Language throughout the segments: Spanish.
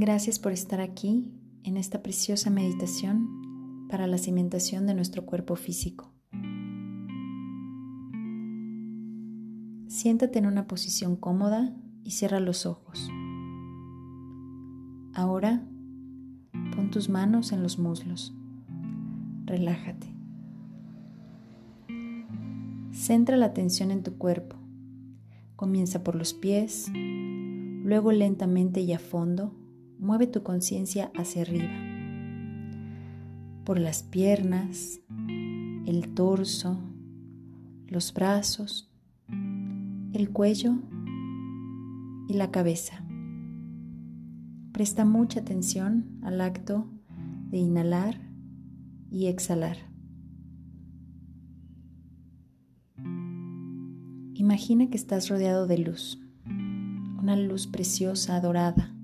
Gracias por estar aquí en esta preciosa meditación para la cimentación de nuestro cuerpo físico. Siéntate en una posición cómoda y cierra los ojos. Ahora pon tus manos en los muslos. Relájate. Centra la atención en tu cuerpo. Comienza por los pies, luego lentamente y a fondo mueve tu conciencia hacia arriba, por las piernas, el torso, los brazos, el cuello y la cabeza. Presta mucha atención al acto de inhalar y exhalar. Imagina que estás rodeado de luz, una luz preciosa, dorada,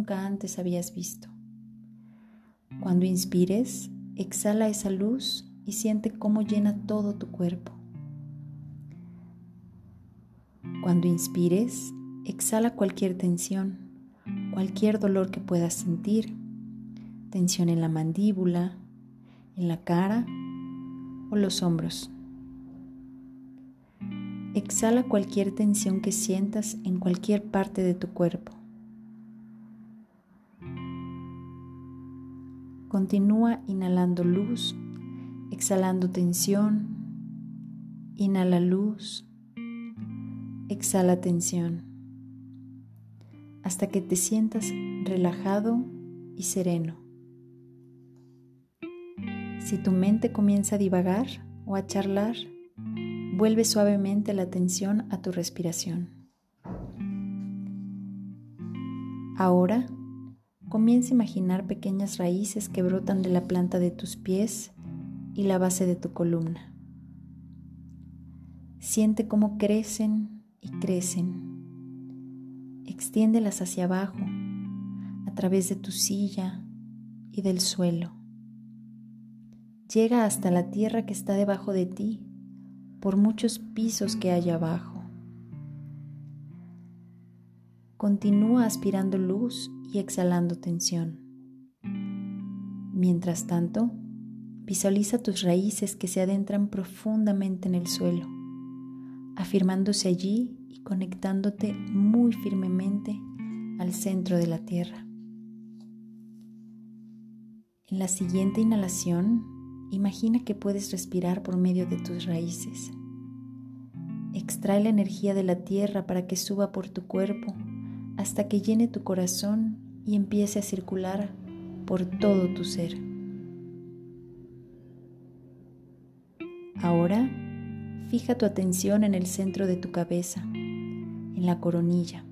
nunca antes habías visto. Cuando inspires, exhala esa luz y siente cómo llena todo tu cuerpo. Cuando inspires, exhala cualquier tensión, cualquier dolor que puedas sentir, tensión en la mandíbula, en la cara o los hombros. Exhala cualquier tensión que sientas en cualquier parte de tu cuerpo. Continúa inhalando luz, exhalando tensión. Inhala luz, exhala tensión, hasta que te sientas relajado y sereno. Si tu mente comienza a divagar o a charlar, vuelve suavemente la atención a tu respiración. Ahora Comienza a imaginar pequeñas raíces que brotan de la planta de tus pies y la base de tu columna. Siente cómo crecen y crecen. Extiéndelas hacia abajo, a través de tu silla y del suelo. Llega hasta la tierra que está debajo de ti, por muchos pisos que hay abajo. Continúa aspirando luz y exhalando tensión. Mientras tanto, visualiza tus raíces que se adentran profundamente en el suelo, afirmándose allí y conectándote muy firmemente al centro de la tierra. En la siguiente inhalación, imagina que puedes respirar por medio de tus raíces. Extrae la energía de la tierra para que suba por tu cuerpo hasta que llene tu corazón y empiece a circular por todo tu ser. Ahora, fija tu atención en el centro de tu cabeza, en la coronilla.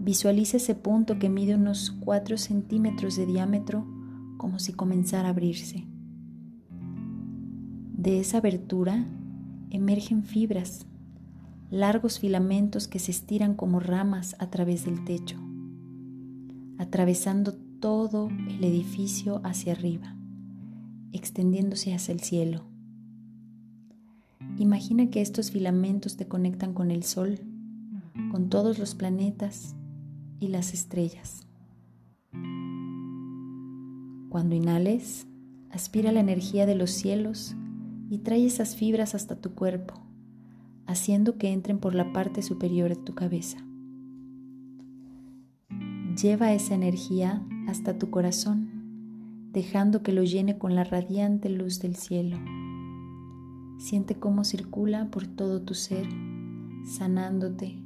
Visualiza ese punto que mide unos 4 centímetros de diámetro como si comenzara a abrirse. De esa abertura emergen fibras largos filamentos que se estiran como ramas a través del techo, atravesando todo el edificio hacia arriba, extendiéndose hacia el cielo. Imagina que estos filamentos te conectan con el Sol, con todos los planetas y las estrellas. Cuando inhales, aspira la energía de los cielos y trae esas fibras hasta tu cuerpo haciendo que entren por la parte superior de tu cabeza. Lleva esa energía hasta tu corazón, dejando que lo llene con la radiante luz del cielo. Siente cómo circula por todo tu ser, sanándote,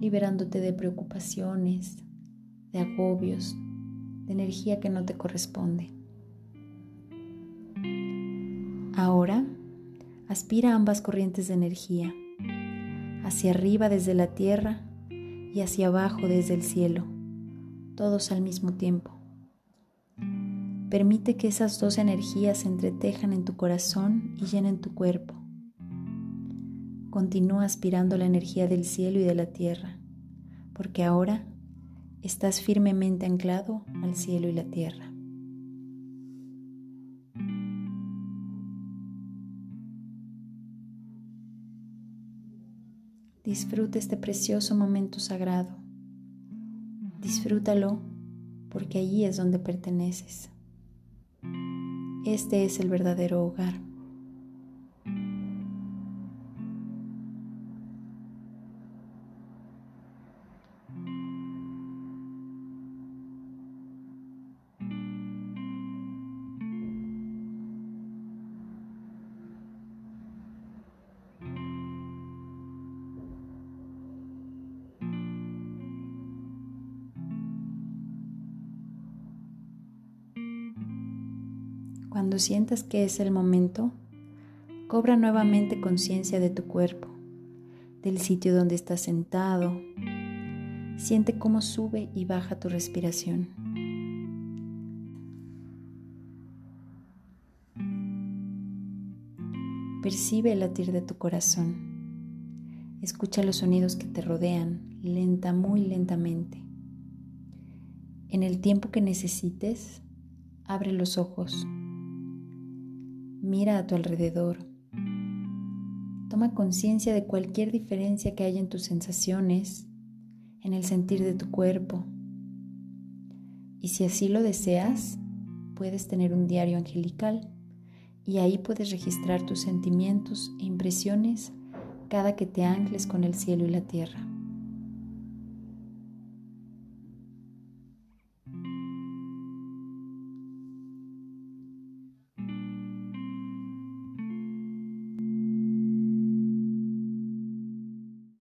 liberándote de preocupaciones, de agobios, de energía que no te corresponde. Ahora, aspira ambas corrientes de energía hacia arriba desde la tierra y hacia abajo desde el cielo, todos al mismo tiempo. Permite que esas dos energías se entretejan en tu corazón y llenen tu cuerpo. Continúa aspirando la energía del cielo y de la tierra, porque ahora estás firmemente anclado al cielo y la tierra. Disfruta este precioso momento sagrado. Disfrútalo porque allí es donde perteneces. Este es el verdadero hogar. Cuando sientas que es el momento, cobra nuevamente conciencia de tu cuerpo, del sitio donde estás sentado. Siente cómo sube y baja tu respiración. Percibe el latir de tu corazón. Escucha los sonidos que te rodean, lenta, muy lentamente. En el tiempo que necesites, abre los ojos. Mira a tu alrededor. Toma conciencia de cualquier diferencia que haya en tus sensaciones, en el sentir de tu cuerpo. Y si así lo deseas, puedes tener un diario angelical y ahí puedes registrar tus sentimientos e impresiones cada que te ancles con el cielo y la tierra.